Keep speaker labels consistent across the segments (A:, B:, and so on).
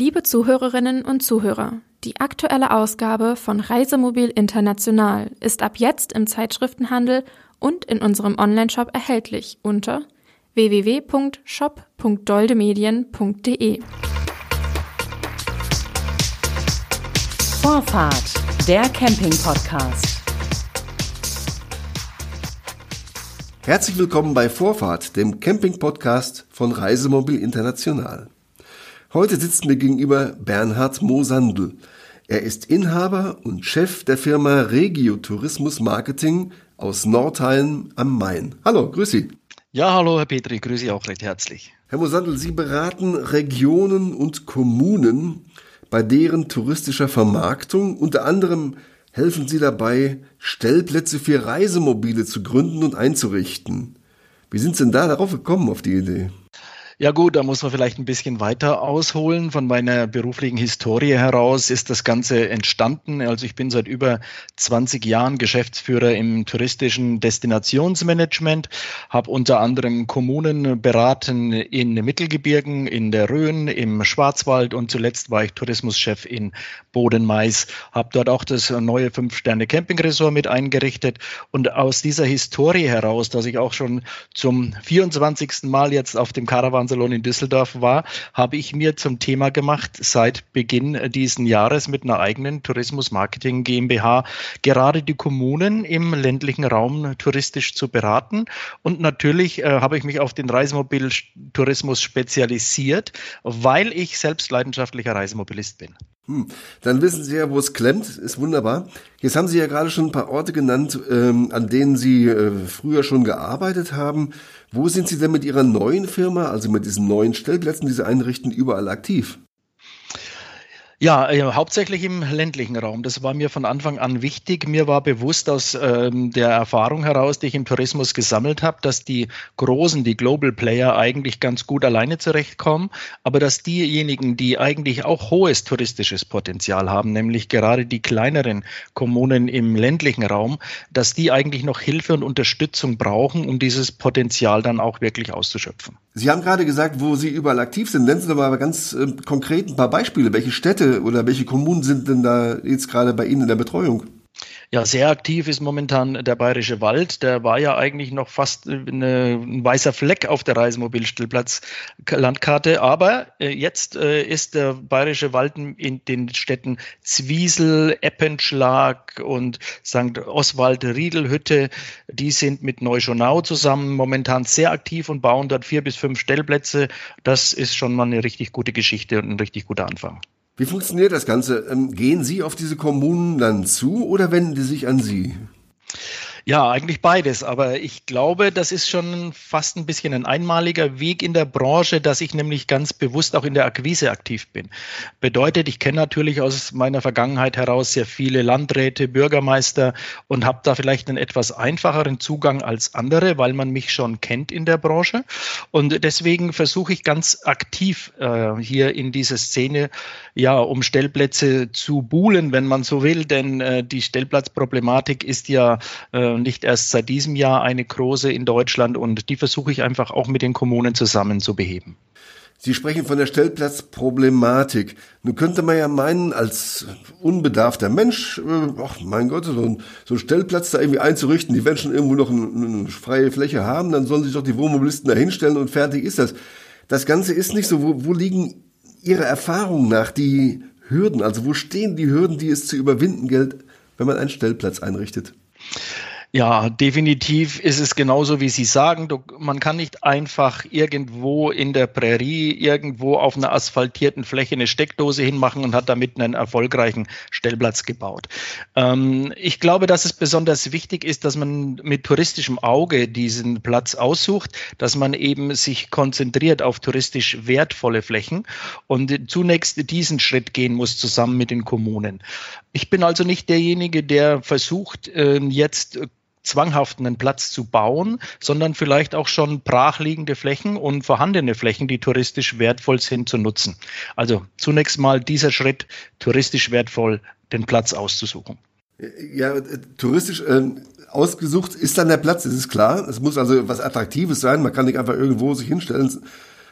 A: Liebe Zuhörerinnen und Zuhörer, die aktuelle Ausgabe von Reisemobil International ist ab jetzt im Zeitschriftenhandel und in unserem Onlineshop erhältlich unter www.shop.doldemedien.de.
B: Vorfahrt, der Camping-Podcast.
C: Herzlich willkommen bei Vorfahrt, dem Camping-Podcast von Reisemobil International. Heute sitzt mir gegenüber Bernhard Mosandl. Er ist Inhaber und Chef der Firma Regio Tourismus Marketing aus Nordheim am Main. Hallo, grüß Sie.
D: Ja, hallo Herr Petri, grüße Sie auch recht herzlich.
C: Herr Mosandl, Sie beraten Regionen und Kommunen bei deren touristischer Vermarktung. Unter anderem helfen Sie dabei, Stellplätze für Reisemobile zu gründen und einzurichten. Wie sind Sie denn da darauf gekommen, auf die Idee?
D: Ja gut, da muss man vielleicht ein bisschen weiter ausholen. Von meiner beruflichen Historie heraus ist das Ganze entstanden. Also ich bin seit über 20 Jahren Geschäftsführer im touristischen Destinationsmanagement, habe unter anderem Kommunen beraten in Mittelgebirgen, in der Rhön, im Schwarzwald und zuletzt war ich Tourismuschef in Bodenmais, habe dort auch das neue Fünf-Sterne-Camping-Resort mit eingerichtet. Und aus dieser Historie heraus, dass ich auch schon zum 24. Mal jetzt auf dem Caravan Salon in Düsseldorf war, habe ich mir zum Thema gemacht, seit Beginn diesen Jahres mit einer eigenen Tourismus Marketing GmbH gerade die Kommunen im ländlichen Raum touristisch zu beraten. Und natürlich äh, habe ich mich auf den Reisemobiltourismus spezialisiert, weil ich selbst leidenschaftlicher Reisemobilist bin.
C: Hm. Dann wissen Sie ja, wo es klemmt. Ist wunderbar. Jetzt haben Sie ja gerade schon ein paar Orte genannt, ähm, an denen Sie äh, früher schon gearbeitet haben. Wo sind Sie denn mit Ihrer neuen Firma, also mit diesen neuen Stellplätzen, die Sie einrichten, überall aktiv?
D: Ja, äh, hauptsächlich im ländlichen Raum. Das war mir von Anfang an wichtig. Mir war bewusst aus ähm, der Erfahrung heraus, die ich im Tourismus gesammelt habe, dass die großen, die Global Player eigentlich ganz gut alleine zurechtkommen, aber dass diejenigen, die eigentlich auch hohes touristisches Potenzial haben, nämlich gerade die kleineren Kommunen im ländlichen Raum, dass die eigentlich noch Hilfe und Unterstützung brauchen, um dieses Potenzial dann auch wirklich auszuschöpfen.
C: Sie haben gerade gesagt, wo Sie überall aktiv sind. Nennen Sie doch mal ganz äh, konkret ein paar Beispiele. Welche Städte oder welche Kommunen sind denn da jetzt gerade bei Ihnen in der Betreuung?
D: Ja, sehr aktiv ist momentan der Bayerische Wald. Der war ja eigentlich noch fast eine, ein weißer Fleck auf der Reisemobilstellplatz-Landkarte. Aber äh, jetzt äh, ist der Bayerische Wald in den Städten Zwiesel, Eppenschlag und St. Oswald, Riedelhütte. Die sind mit Neuschonau zusammen momentan sehr aktiv und bauen dort vier bis fünf Stellplätze. Das ist schon mal eine richtig gute Geschichte und ein richtig guter Anfang.
C: Wie funktioniert das Ganze? Ähm, gehen Sie auf diese Kommunen dann zu oder wenden die sich an Sie?
D: Ja, eigentlich beides. Aber ich glaube, das ist schon fast ein bisschen ein einmaliger Weg in der Branche, dass ich nämlich ganz bewusst auch in der Akquise aktiv bin. Bedeutet, ich kenne natürlich aus meiner Vergangenheit heraus sehr viele Landräte, Bürgermeister und habe da vielleicht einen etwas einfacheren Zugang als andere, weil man mich schon kennt in der Branche. Und deswegen versuche ich ganz aktiv äh, hier in dieser Szene, ja, um Stellplätze zu buhlen, wenn man so will. Denn äh, die Stellplatzproblematik ist ja äh, nicht erst seit diesem Jahr eine große in Deutschland und die versuche ich einfach auch mit den Kommunen zusammen zu beheben.
C: Sie sprechen von der Stellplatzproblematik. Nun könnte man ja meinen, als unbedarfter Mensch, äh, ach mein Gott, so ein, so ein Stellplatz da irgendwie einzurichten, die werden schon irgendwo noch eine, eine freie Fläche haben, dann sollen sich doch die Wohnmobilisten da hinstellen und fertig ist das. Das Ganze ist nicht so. Wo, wo liegen Ihrer Erfahrung nach die Hürden? Also wo stehen die Hürden, die es zu überwinden gilt, wenn man einen Stellplatz einrichtet?
D: Ja, definitiv ist es genauso, wie Sie sagen. Man kann nicht einfach irgendwo in der Prärie, irgendwo auf einer asphaltierten Fläche eine Steckdose hinmachen und hat damit einen erfolgreichen Stellplatz gebaut. Ähm, ich glaube, dass es besonders wichtig ist, dass man mit touristischem Auge diesen Platz aussucht, dass man eben sich konzentriert auf touristisch wertvolle Flächen und zunächst diesen Schritt gehen muss zusammen mit den Kommunen. Ich bin also nicht derjenige, der versucht, ähm, jetzt zwanghaft einen Platz zu bauen, sondern vielleicht auch schon brachliegende Flächen und vorhandene Flächen, die touristisch wertvoll sind, zu nutzen. Also zunächst mal dieser Schritt, touristisch wertvoll den Platz auszusuchen.
C: Ja, touristisch äh, ausgesucht ist dann der Platz, das ist klar. Es muss also was Attraktives sein. Man kann nicht einfach irgendwo sich hinstellen.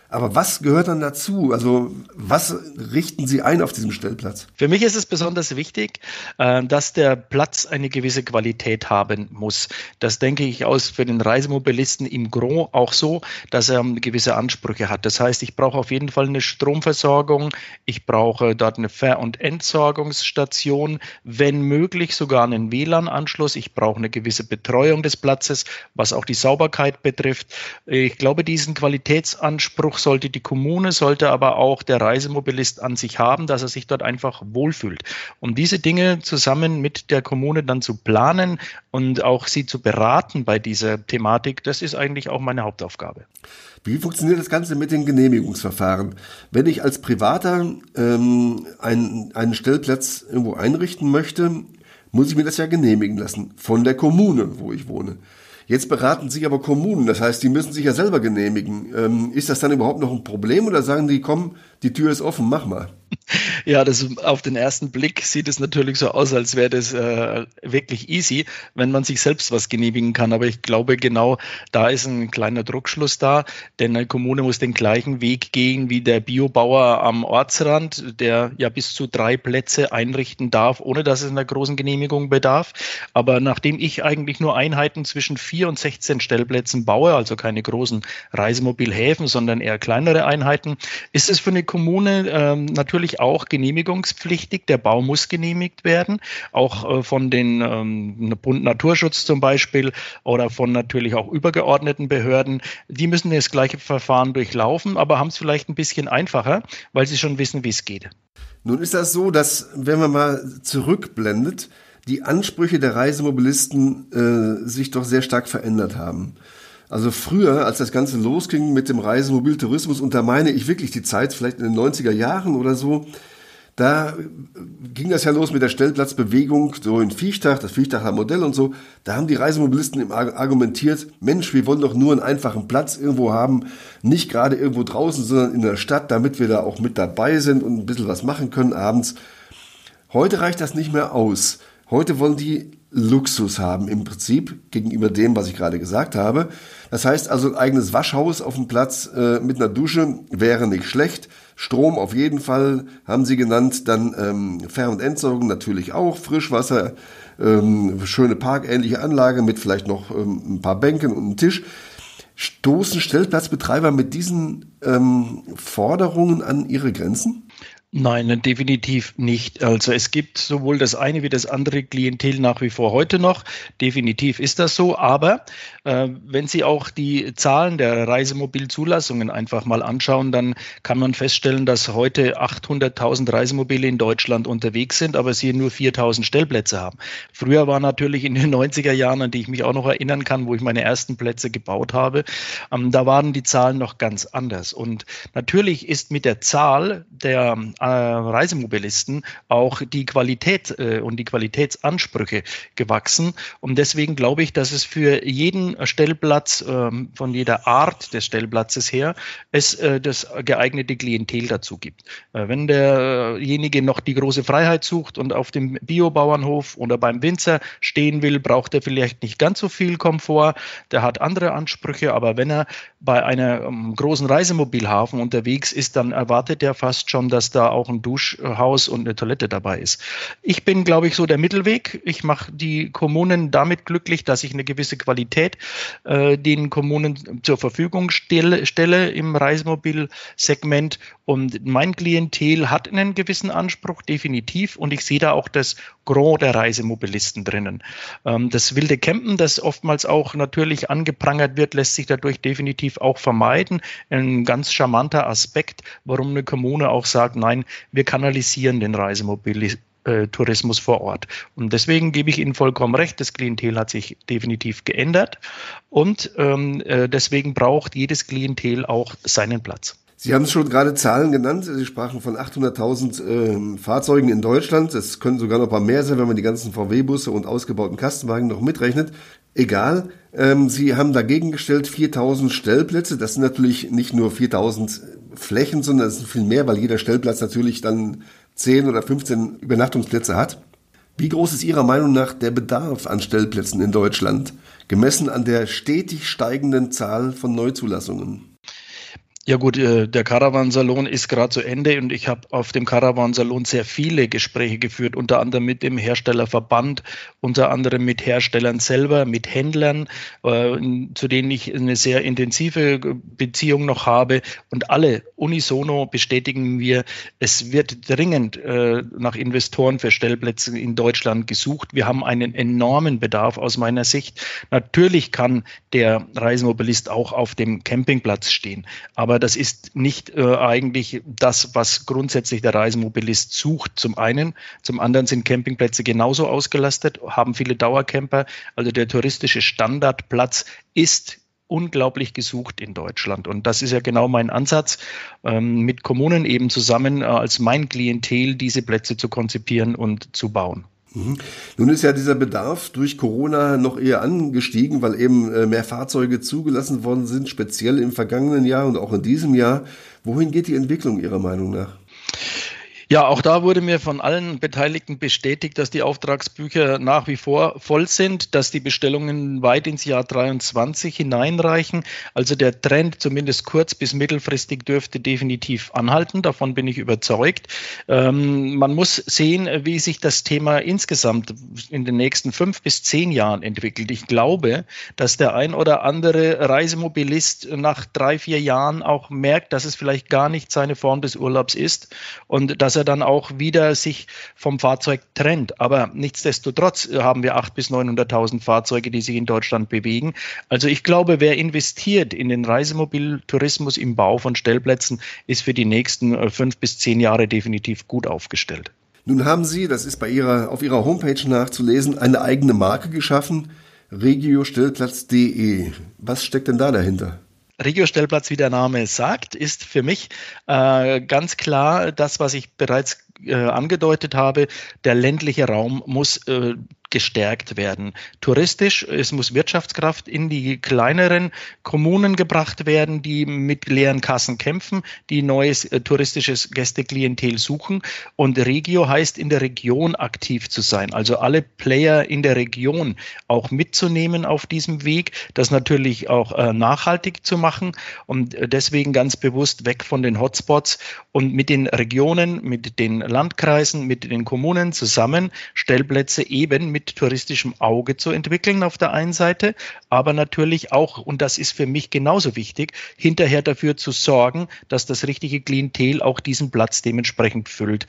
C: Aber was gehört dann dazu? Also was richten Sie ein auf diesem Stellplatz?
D: Für mich ist es besonders wichtig, äh, dass der Platz eine gewisse Qualität haben muss. Das denke ich aus für den Reisemobilisten im Gros auch so, dass er gewisse Ansprüche hat. Das heißt, ich brauche auf jeden Fall eine Stromversorgung, ich brauche dort eine Ver- und Entsorgungsstation, wenn möglich sogar einen WLAN-Anschluss. Ich brauche eine gewisse Betreuung des Platzes, was auch die Sauberkeit betrifft. Ich glaube, diesen Qualitätsanspruch Anspruch sollte die Kommune, sollte aber auch der Reisemobilist an sich haben, dass er sich dort einfach wohlfühlt. Um diese Dinge zusammen mit der Kommune dann zu planen und auch sie zu beraten bei dieser Thematik, das ist eigentlich auch meine Hauptaufgabe.
C: Wie funktioniert das Ganze mit den Genehmigungsverfahren? Wenn ich als Privater ähm, einen, einen Stellplatz irgendwo einrichten möchte, muss ich mir das ja genehmigen lassen von der Kommune, wo ich wohne. Jetzt beraten sich aber Kommunen, das heißt, die müssen sich ja selber genehmigen. Ähm, ist das dann überhaupt noch ein Problem oder sagen die, komm, die Tür ist offen, mach mal?
D: Ja, das auf den ersten Blick sieht es natürlich so aus, als wäre das äh, wirklich easy, wenn man sich selbst was genehmigen kann. Aber ich glaube, genau da ist ein kleiner Druckschluss da, denn eine Kommune muss den gleichen Weg gehen wie der Biobauer am Ortsrand, der ja bis zu drei Plätze einrichten darf, ohne dass es einer großen Genehmigung bedarf. Aber nachdem ich eigentlich nur Einheiten zwischen vier und 16 Stellplätzen baue, also keine großen Reisemobilhäfen, sondern eher kleinere Einheiten, ist es für eine Kommune ähm, natürlich auch genehmigungspflichtig. Der Bau muss genehmigt werden, auch äh, von den ähm, Bund Naturschutz zum Beispiel oder von natürlich auch übergeordneten Behörden. Die müssen das gleiche Verfahren durchlaufen, aber haben es vielleicht ein bisschen einfacher, weil sie schon wissen, wie es geht.
C: Nun ist das so, dass wenn man mal zurückblendet, die Ansprüche der Reisemobilisten äh, sich doch sehr stark verändert haben. Also früher, als das Ganze losging mit dem Reisemobiltourismus, und da meine ich wirklich die Zeit, vielleicht in den 90er Jahren oder so, da ging das ja los mit der Stellplatzbewegung, so in Viechtach, das Viechtacher Modell und so. Da haben die Reisemobilisten argumentiert, Mensch, wir wollen doch nur einen einfachen Platz irgendwo haben, nicht gerade irgendwo draußen, sondern in der Stadt, damit wir da auch mit dabei sind und ein bisschen was machen können abends. Heute reicht das nicht mehr aus. Heute wollen die Luxus haben im Prinzip gegenüber dem, was ich gerade gesagt habe. Das heißt also, ein eigenes Waschhaus auf dem Platz äh, mit einer Dusche wäre nicht schlecht. Strom auf jeden Fall haben sie genannt. Dann ähm, Fern- und Entsorgung natürlich auch. Frischwasser, ähm, schöne parkähnliche Anlage mit vielleicht noch ähm, ein paar Bänken und einem Tisch. Stoßen Stellplatzbetreiber mit diesen ähm, Forderungen an ihre Grenzen?
D: Nein, definitiv nicht. Also es gibt sowohl das eine wie das andere Klientel nach wie vor heute noch. Definitiv ist das so. Aber äh, wenn Sie auch die Zahlen der Reisemobilzulassungen einfach mal anschauen, dann kann man feststellen, dass heute 800.000 Reisemobile in Deutschland unterwegs sind, aber sie nur 4.000 Stellplätze haben. Früher war natürlich in den 90er Jahren, an die ich mich auch noch erinnern kann, wo ich meine ersten Plätze gebaut habe, ähm, da waren die Zahlen noch ganz anders. Und natürlich ist mit der Zahl der Reisemobilisten auch die Qualität äh, und die Qualitätsansprüche gewachsen. Und deswegen glaube ich, dass es für jeden Stellplatz ähm, von jeder Art des Stellplatzes her es äh, das geeignete Klientel dazu gibt. Äh, wenn derjenige noch die große Freiheit sucht und auf dem Biobauernhof oder beim Winzer stehen will, braucht er vielleicht nicht ganz so viel Komfort. Der hat andere Ansprüche, aber wenn er bei einer um, großen Reisemobilhafen unterwegs ist, dann erwartet er fast schon, dass da auch ein Duschhaus und eine Toilette dabei ist. Ich bin, glaube ich, so der Mittelweg. Ich mache die Kommunen damit glücklich, dass ich eine gewisse Qualität äh, den Kommunen zur Verfügung stelle, stelle im Reisemobilsegment. Und mein Klientel hat einen gewissen Anspruch, definitiv. Und ich sehe da auch das Gros der Reisemobilisten drinnen. Ähm, das wilde Campen, das oftmals auch natürlich angeprangert wird, lässt sich dadurch definitiv auch vermeiden. Ein ganz charmanter Aspekt, warum eine Kommune auch sagt, nein, wir kanalisieren den Reisemobilitourismus vor Ort. Und deswegen gebe ich Ihnen vollkommen recht, das Klientel hat sich definitiv geändert und ähm, äh, deswegen braucht jedes Klientel auch seinen Platz.
C: Sie haben schon gerade Zahlen genannt. Sie sprachen von 800.000 äh, Fahrzeugen in Deutschland. Es können sogar noch ein paar mehr sein, wenn man die ganzen VW-Busse und ausgebauten Kastenwagen noch mitrechnet. Egal. Ähm, Sie haben dagegen gestellt 4.000 Stellplätze. Das sind natürlich nicht nur 4.000 Flächen, sondern es sind viel mehr, weil jeder Stellplatz natürlich dann 10 oder 15 Übernachtungsplätze hat. Wie groß ist Ihrer Meinung nach der Bedarf an Stellplätzen in Deutschland, gemessen an der stetig steigenden Zahl von Neuzulassungen?
D: Ja gut, äh, der Caravansalon ist gerade zu Ende und ich habe auf dem Caravansalon sehr viele Gespräche geführt, unter anderem mit dem Herstellerverband, unter anderem mit Herstellern selber, mit Händlern, äh, zu denen ich eine sehr intensive Beziehung noch habe. Und alle unisono bestätigen wir, es wird dringend äh, nach Investoren für Stellplätze in Deutschland gesucht. Wir haben einen enormen Bedarf aus meiner Sicht. Natürlich kann der Reisemobilist auch auf dem Campingplatz stehen, aber aber das ist nicht äh, eigentlich das, was grundsätzlich der Reisemobilist sucht. Zum einen, zum anderen sind Campingplätze genauso ausgelastet, haben viele Dauercamper. Also der touristische Standardplatz ist unglaublich gesucht in Deutschland. Und das ist ja genau mein Ansatz, ähm, mit Kommunen eben zusammen äh, als mein Klientel diese Plätze zu konzipieren und zu bauen.
C: Mhm. Nun ist ja dieser Bedarf durch Corona noch eher angestiegen, weil eben äh, mehr Fahrzeuge zugelassen worden sind, speziell im vergangenen Jahr und auch in diesem Jahr. Wohin geht die Entwicklung Ihrer Meinung nach?
D: Ja, auch da wurde mir von allen Beteiligten bestätigt, dass die Auftragsbücher nach wie vor voll sind, dass die Bestellungen weit ins Jahr 23 hineinreichen. Also der Trend zumindest kurz bis mittelfristig dürfte definitiv anhalten. Davon bin ich überzeugt. Ähm, man muss sehen, wie sich das Thema insgesamt in den nächsten fünf bis zehn Jahren entwickelt. Ich glaube, dass der ein oder andere Reisemobilist nach drei, vier Jahren auch merkt, dass es vielleicht gar nicht seine Form des Urlaubs ist und dass er dann auch wieder sich vom Fahrzeug trennt. Aber nichtsdestotrotz haben wir 800.000 bis 900.000 Fahrzeuge, die sich in Deutschland bewegen. Also ich glaube, wer investiert in den Reisemobiltourismus im Bau von Stellplätzen, ist für die nächsten äh, fünf bis zehn Jahre definitiv gut aufgestellt.
C: Nun haben Sie, das ist bei Ihrer, auf Ihrer Homepage nachzulesen, eine eigene Marke geschaffen, regiostellplatz.de. Was steckt denn da dahinter?
D: Regiostellplatz, wie der Name sagt, ist für mich äh, ganz klar das, was ich bereits äh, angedeutet habe. Der ländliche Raum muss äh, gestärkt werden. Touristisch, es muss Wirtschaftskraft in die kleineren Kommunen gebracht werden, die mit leeren Kassen kämpfen, die neues äh, touristisches Gästeklientel suchen. Und Regio heißt in der Region aktiv zu sein, also alle Player in der Region auch mitzunehmen auf diesem Weg, das natürlich auch äh, nachhaltig zu machen und äh, deswegen ganz bewusst weg von den Hotspots und mit den Regionen, mit den Landkreisen, mit den Kommunen zusammen Stellplätze eben mit touristischem Auge zu entwickeln auf der einen Seite, aber natürlich auch, und das ist für mich genauso wichtig, hinterher dafür zu sorgen, dass das richtige Klientel auch diesen Platz dementsprechend füllt.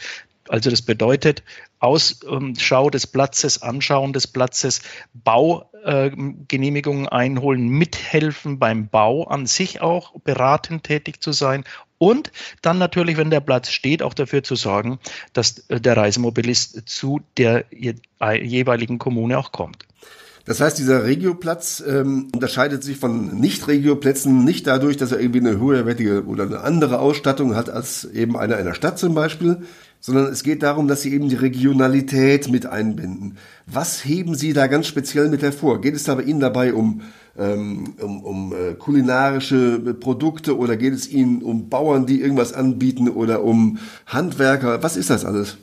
D: Also das bedeutet Ausschau des Platzes, Anschauen des Platzes, Baugenehmigungen einholen, mithelfen beim Bau an sich auch, beratend tätig zu sein und dann natürlich, wenn der Platz steht, auch dafür zu sorgen, dass äh, der Reisemobilist zu der jeweiligen Kommune auch kommt.
C: Das heißt, dieser Regioplatz ähm, unterscheidet sich von Nicht-Regioplätzen nicht dadurch, dass er irgendwie eine höherwertige oder eine andere Ausstattung hat als eben einer einer Stadt zum Beispiel, sondern es geht darum, dass Sie eben die Regionalität mit einbinden. Was heben Sie da ganz speziell mit hervor? Geht es da bei Ihnen dabei um ähm, um, um äh, kulinarische Produkte oder geht es Ihnen um Bauern, die irgendwas anbieten oder um Handwerker? Was ist das alles?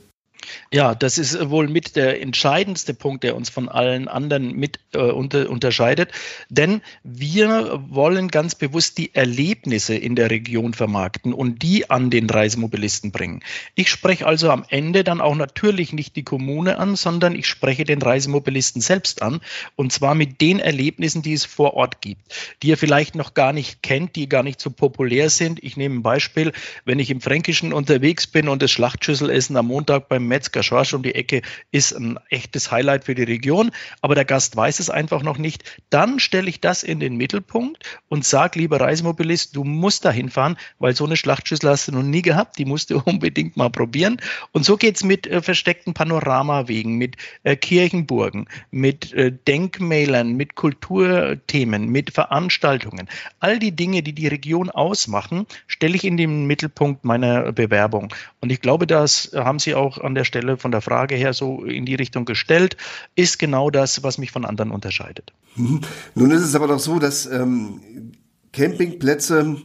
D: Ja, das ist wohl mit der entscheidendste Punkt, der uns von allen anderen mit äh, unter, unterscheidet. Denn wir wollen ganz bewusst die Erlebnisse in der Region vermarkten und die an den Reisemobilisten bringen. Ich spreche also am Ende dann auch natürlich nicht die Kommune an, sondern ich spreche den Reisemobilisten selbst an. Und zwar mit den Erlebnissen, die es vor Ort gibt, die er vielleicht noch gar nicht kennt, die gar nicht so populär sind. Ich nehme ein Beispiel, wenn ich im Fränkischen unterwegs bin und das Schlachtschüsselessen am Montag beim Metzger Schorsch um die Ecke ist ein echtes Highlight für die Region, aber der Gast weiß es einfach noch nicht. Dann stelle ich das in den Mittelpunkt und sage, lieber Reisemobilist, du musst da hinfahren, weil so eine Schlachtschüssel hast du noch nie gehabt, die musst du unbedingt mal probieren. Und so geht es mit äh, versteckten Panoramawegen, mit äh, Kirchenburgen, mit äh, Denkmälern, mit Kulturthemen, mit Veranstaltungen. All die Dinge, die die Region ausmachen, stelle ich in den Mittelpunkt meiner Bewerbung. Und ich glaube, das haben Sie auch an der Stelle von der Frage her so in die Richtung gestellt, ist genau das, was mich von anderen unterscheidet.
C: Mhm. Nun ist es aber doch so, dass ähm, Campingplätze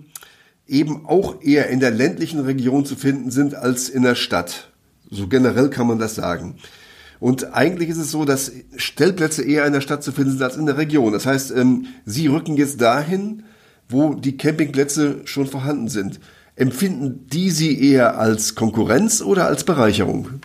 C: eben auch eher in der ländlichen Region zu finden sind als in der Stadt. So generell kann man das sagen. Und eigentlich ist es so, dass Stellplätze eher in der Stadt zu finden sind als in der Region. Das heißt, ähm, Sie rücken jetzt dahin, wo die Campingplätze schon vorhanden sind. Empfinden die Sie eher als Konkurrenz oder als Bereicherung?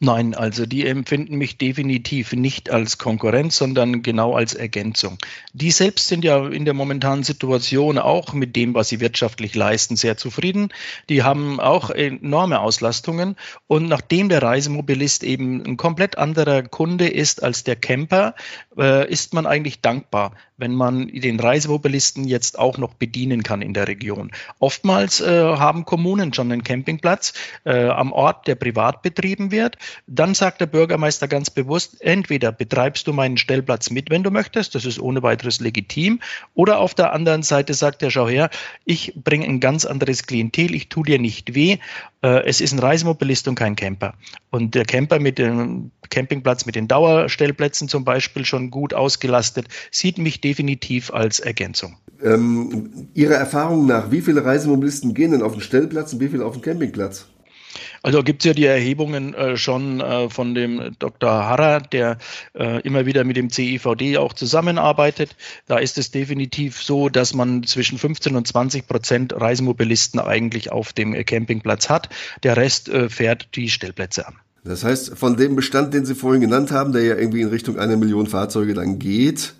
D: Nein, also die empfinden mich definitiv nicht als Konkurrenz, sondern genau als Ergänzung. Die selbst sind ja in der momentanen Situation auch mit dem, was sie wirtschaftlich leisten, sehr zufrieden. Die haben auch enorme Auslastungen. Und nachdem der Reisemobilist eben ein komplett anderer Kunde ist als der Camper, äh, ist man eigentlich dankbar, wenn man den Reisemobilisten jetzt auch noch bedienen kann in der Region. Oftmals äh, haben Kommunen schon einen Campingplatz äh, am Ort, der privat betrieben wird. Dann sagt der Bürgermeister ganz bewusst, entweder betreibst du meinen Stellplatz mit, wenn du möchtest, das ist ohne weiteres legitim, oder auf der anderen Seite sagt er, schau her, ich bringe ein ganz anderes Klientel, ich tue dir nicht weh, äh, es ist ein Reisemobilist und kein Camper. Und der Camper mit dem Campingplatz mit den Dauerstellplätzen zum Beispiel schon gut ausgelastet, sieht mich definitiv als Ergänzung.
C: Ähm, Ihrer Erfahrung nach, wie viele Reisemobilisten gehen denn auf den Stellplatz und wie viele auf den Campingplatz?
D: Also gibt es ja die Erhebungen äh, schon äh, von dem Dr. Harrer, der äh, immer wieder mit dem CIVD auch zusammenarbeitet. Da ist es definitiv so, dass man zwischen 15 und 20 Prozent Reisemobilisten eigentlich auf dem Campingplatz hat. Der Rest äh, fährt die Stellplätze an.
C: Das heißt, von dem Bestand, den Sie vorhin genannt haben, der ja irgendwie in Richtung einer Million Fahrzeuge dann geht,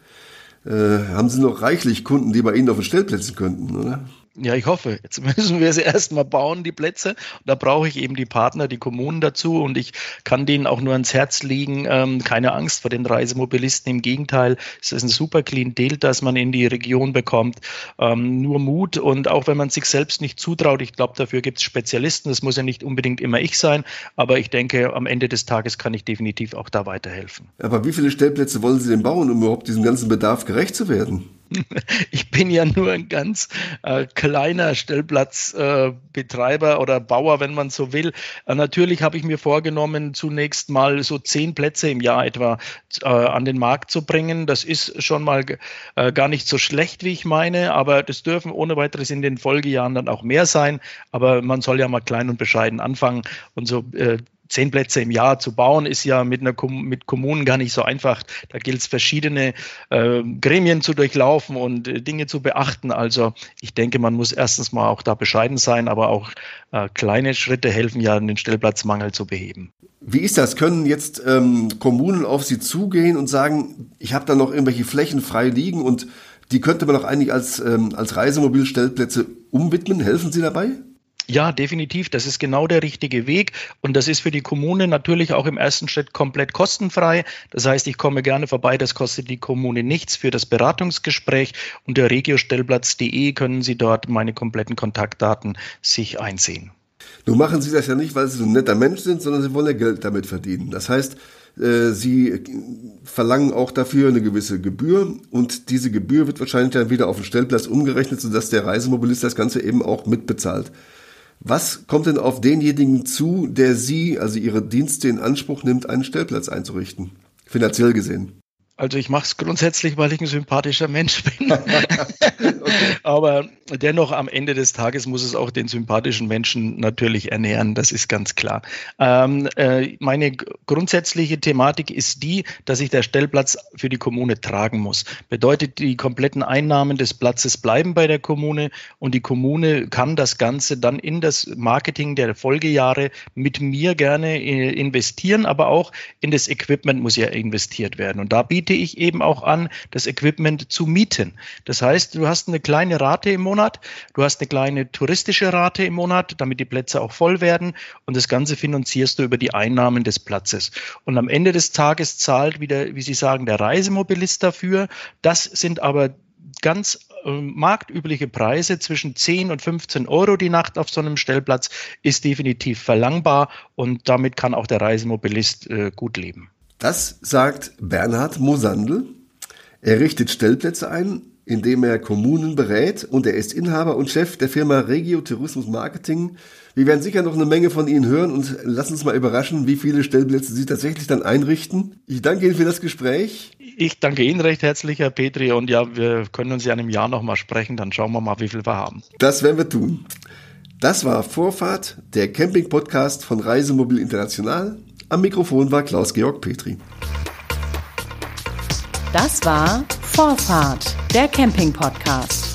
C: äh, haben Sie noch reichlich Kunden, die bei Ihnen auf den Stellplätzen könnten, oder?
D: Ja, ich hoffe. Jetzt müssen wir sie erstmal bauen, die Plätze. Da brauche ich eben die Partner, die Kommunen dazu. Und ich kann denen auch nur ans Herz legen, ähm, keine Angst vor den Reisemobilisten. Im Gegenteil, es ist ein super Klientel, das man in die Region bekommt. Ähm, nur Mut. Und auch wenn man sich selbst nicht zutraut, ich glaube, dafür gibt es Spezialisten. Das muss ja nicht unbedingt immer ich sein. Aber ich denke, am Ende des Tages kann ich definitiv auch da weiterhelfen.
C: Aber wie viele Stellplätze wollen Sie denn bauen, um überhaupt diesem ganzen Bedarf gerecht zu werden?
D: Ich bin ja nur ein ganz äh, kleiner Stellplatzbetreiber äh, oder Bauer, wenn man so will. Äh, natürlich habe ich mir vorgenommen, zunächst mal so zehn Plätze im Jahr etwa äh, an den Markt zu bringen. Das ist schon mal äh, gar nicht so schlecht, wie ich meine, aber das dürfen ohne weiteres in den Folgejahren dann auch mehr sein. Aber man soll ja mal klein und bescheiden anfangen und so äh, zehn Plätze im Jahr zu bauen, ist ja mit, einer mit Kommunen gar nicht so einfach. Da gilt es, verschiedene äh, Gremien zu durchlaufen und äh, Dinge zu beachten. Also ich denke, man muss erstens mal auch da bescheiden sein, aber auch äh, kleine Schritte helfen ja, den Stellplatzmangel zu beheben.
C: Wie ist das? Können jetzt ähm, Kommunen auf Sie zugehen und sagen, ich habe da noch irgendwelche Flächen frei liegen und die könnte man auch eigentlich als, ähm, als Reisemobilstellplätze umwidmen? Helfen Sie dabei?
D: Ja, definitiv. Das ist genau der richtige Weg. Und das ist für die Kommune natürlich auch im ersten Schritt komplett kostenfrei. Das heißt, ich komme gerne vorbei. Das kostet die Kommune nichts für das Beratungsgespräch. Unter regiostellplatz.de können Sie dort meine kompletten Kontaktdaten sich einsehen.
C: Nun machen Sie das ja nicht, weil Sie so ein netter Mensch sind, sondern Sie wollen ja Geld damit verdienen. Das heißt, äh, Sie verlangen auch dafür eine gewisse Gebühr und diese Gebühr wird wahrscheinlich dann wieder auf den Stellplatz umgerechnet, sodass der Reisemobilist das Ganze eben auch mitbezahlt. Was kommt denn auf denjenigen zu, der Sie, also Ihre Dienste in Anspruch nimmt, einen Stellplatz einzurichten? Finanziell gesehen.
D: Also ich mache es grundsätzlich, weil ich ein sympathischer Mensch bin. okay. Aber dennoch am Ende des Tages muss es auch den sympathischen Menschen natürlich ernähren, das ist ganz klar. Ähm, äh, meine grundsätzliche Thematik ist die, dass ich der Stellplatz für die Kommune tragen muss. Bedeutet, die kompletten Einnahmen des Platzes bleiben bei der Kommune und die Kommune kann das Ganze dann in das Marketing der Folgejahre mit mir gerne äh, investieren, aber auch in das Equipment muss ja investiert werden. Und da bietet biete ich eben auch an, das Equipment zu mieten. Das heißt, du hast eine kleine Rate im Monat, du hast eine kleine touristische Rate im Monat, damit die Plätze auch voll werden und das Ganze finanzierst du über die Einnahmen des Platzes. Und am Ende des Tages zahlt wieder, wie Sie sagen, der Reisemobilist dafür. Das sind aber ganz äh, marktübliche Preise zwischen 10 und 15 Euro die Nacht auf so einem Stellplatz ist definitiv verlangbar und damit kann auch der Reisemobilist äh, gut leben.
C: Das sagt Bernhard Mosandl. Er richtet Stellplätze ein, indem er Kommunen berät und er ist Inhaber und Chef der Firma Regio Tourismus Marketing. Wir werden sicher noch eine Menge von Ihnen hören und lassen uns mal überraschen, wie viele Stellplätze Sie tatsächlich dann einrichten. Ich danke Ihnen für das Gespräch.
D: Ich danke Ihnen recht herzlich, Herr Petri, und ja, wir können uns ja in einem Jahr nochmal sprechen, dann schauen wir mal, wie viel wir haben.
C: Das werden wir tun. Das war Vorfahrt, der Camping-Podcast von Reisemobil International. Am Mikrofon war Klaus-Georg Petri.
B: Das war Vorfahrt, der Camping-Podcast.